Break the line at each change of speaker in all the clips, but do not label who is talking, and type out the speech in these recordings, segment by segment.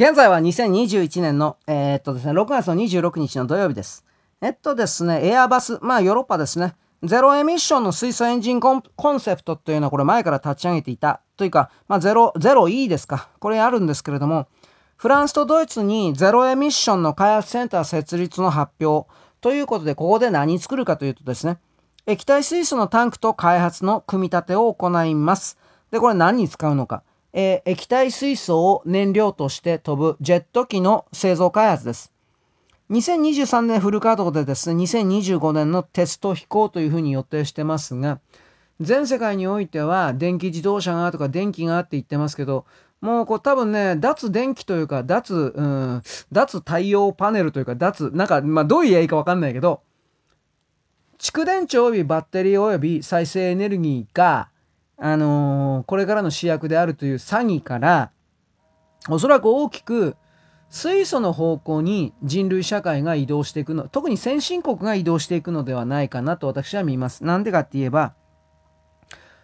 現在は2021年の、えー、っとですね、6月の26日の土曜日です。えっとですね、エアバス、まあヨーロッパですね、ゼロエミッションの水素エンジンコンセプトというのはこれ前から立ち上げていたというか、まあゼロ、ゼロ E ですか。これあるんですけれども、フランスとドイツにゼロエミッションの開発センター設立の発表ということで、ここで何作るかというとですね、液体水素のタンクと開発の組み立てを行います。で、これ何に使うのか。えー、液体水素を燃料として飛ぶジェット機の製造開発です。2023年フル稼働でですね、2025年のテスト飛行というふうに予定してますが、全世界においては電気自動車がとか電気がって言ってますけど、もうこう多分ね、脱電気というか、脱、うん、脱太陽パネルというか、脱、なんか、まあどう言えばいいかわかんないけど、蓄電池及びバッテリー及び再生エネルギーが、あのー、これからの主役であるという詐欺から、おそらく大きく水素の方向に人類社会が移動していくの、特に先進国が移動していくのではないかなと私は見ます。なんでかって言えば、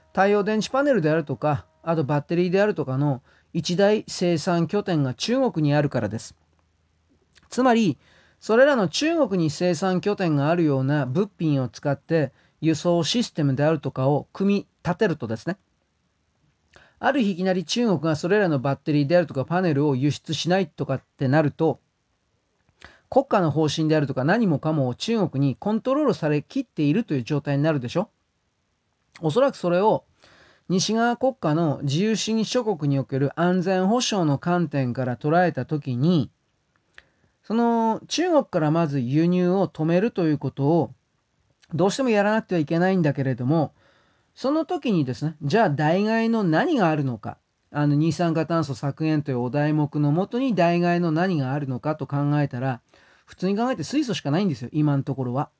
太陽電池パネルであるとか、あとバッテリーであるとかの一大生産拠点が中国にあるからです。つまり、それらの中国に生産拠点があるような物品を使って輸送システムであるとかを組み立てるとですね、ある日いきなり中国がそれらのバッテリーであるとかパネルを輸出しないとかってなると、国家の方針であるとか何もかも中国にコントロールされきっているという状態になるでしょ。おそらくそれを西側国家の自由主義諸国における安全保障の観点から捉えたときに、その中国からまず輸入を止めるということをどうしてもやらなくてはいけないんだけれども、その時にですね、じゃあ代替の何があるのか、あの二酸化炭素削減というお題目のもとに代替の何があるのかと考えたら、普通に考えて水素しかないんですよ、今のところは。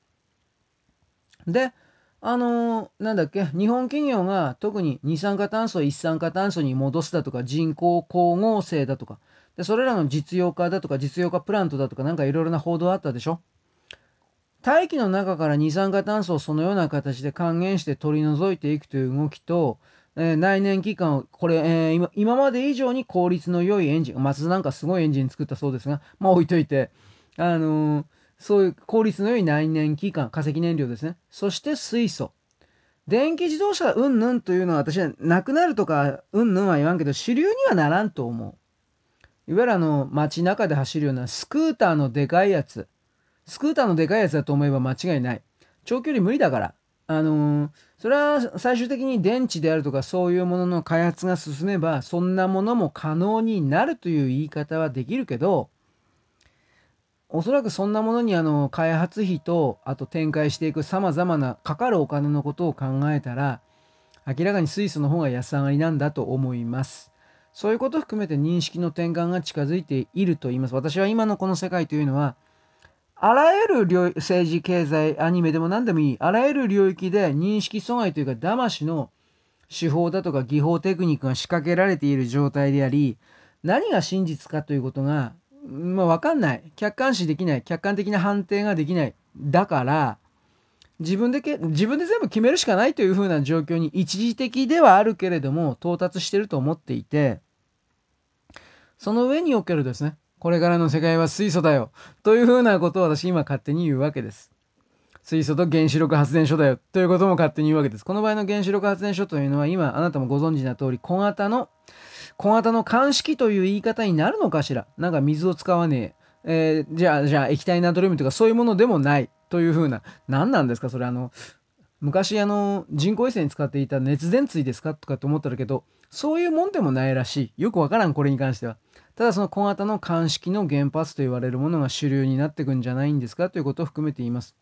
で、あのー、なんだっけ、日本企業が特に二酸化炭素を一酸化炭素に戻すだとか、人工光合成だとか、でそれらの実用化だとか、実用化プラントだとか、なんかいろいろな報道あったでしょ大気の中から二酸化炭素をそのような形で還元して取り除いていくという動きと、えー、内燃機関を、これ、えー、今、今まで以上に効率の良いエンジン、松田なんかすごいエンジン作ったそうですが、まあ置いといて、あのー、そういう効率の良い内燃機関、化石燃料ですね。そして水素。電気自動車うんぬんというのは私はなくなるとかうんぬんは言わんけど主流にはならんと思う。いわゆるあの街中で走るようなスクーターのでかいやつ。スクーターのでかいやつだと思えば間違いない。長距離無理だから。あのー、それは最終的に電池であるとかそういうものの開発が進めばそんなものも可能になるという言い方はできるけどおそらくそんなものにあの開発費とあと展開していくさまざまなかかるお金のことを考えたら明らかに水素の方が安上がりなんだと思います。そういうことを含めて認識の転換が近づいていると言います。私は今のこの世界というのはあらゆる領政治、経済、アニメでも何でもいい、あらゆる領域で認識阻害というか、騙しの手法だとか技法テクニックが仕掛けられている状態であり、何が真実かということが、まあ、わかんない。客観視できない。客観的な判定ができない。だから、自分でけ、自分で全部決めるしかないというふうな状況に一時的ではあるけれども、到達してると思っていて、その上におけるですね、これからの世界は水素だよ。というふうなことを私今勝手に言うわけです。水素と原子力発電所だよ。ということも勝手に言うわけです。この場合の原子力発電所というのは今あなたもご存知な通り小型の小型の鑑識という言い方になるのかしら。なんか水を使わねえ。えー、じゃあ、じゃあ液体ナトリウムとかそういうものでもないというふうな。何なんですか？それあの、昔あの人工衛星に使っていた熱電椎ですか？とかって思ったらけど、そういうもんでもないらしい。よくわからん、これに関しては。ただその小型の鑑識の原発と言われるものが主流になっていくんじゃないんですかということを含めて言います。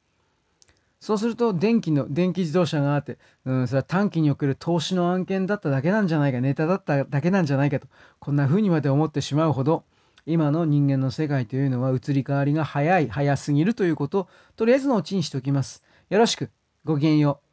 そうすると電気の電気自動車があって、うん、それは短期における投資の案件だっただけなんじゃないかネタだっただけなんじゃないかとこんな風にまで思ってしまうほど今の人間の世界というのは移り変わりが早い早すぎるということをとりあえずのうちにしておきます。よろしくごきげんよう。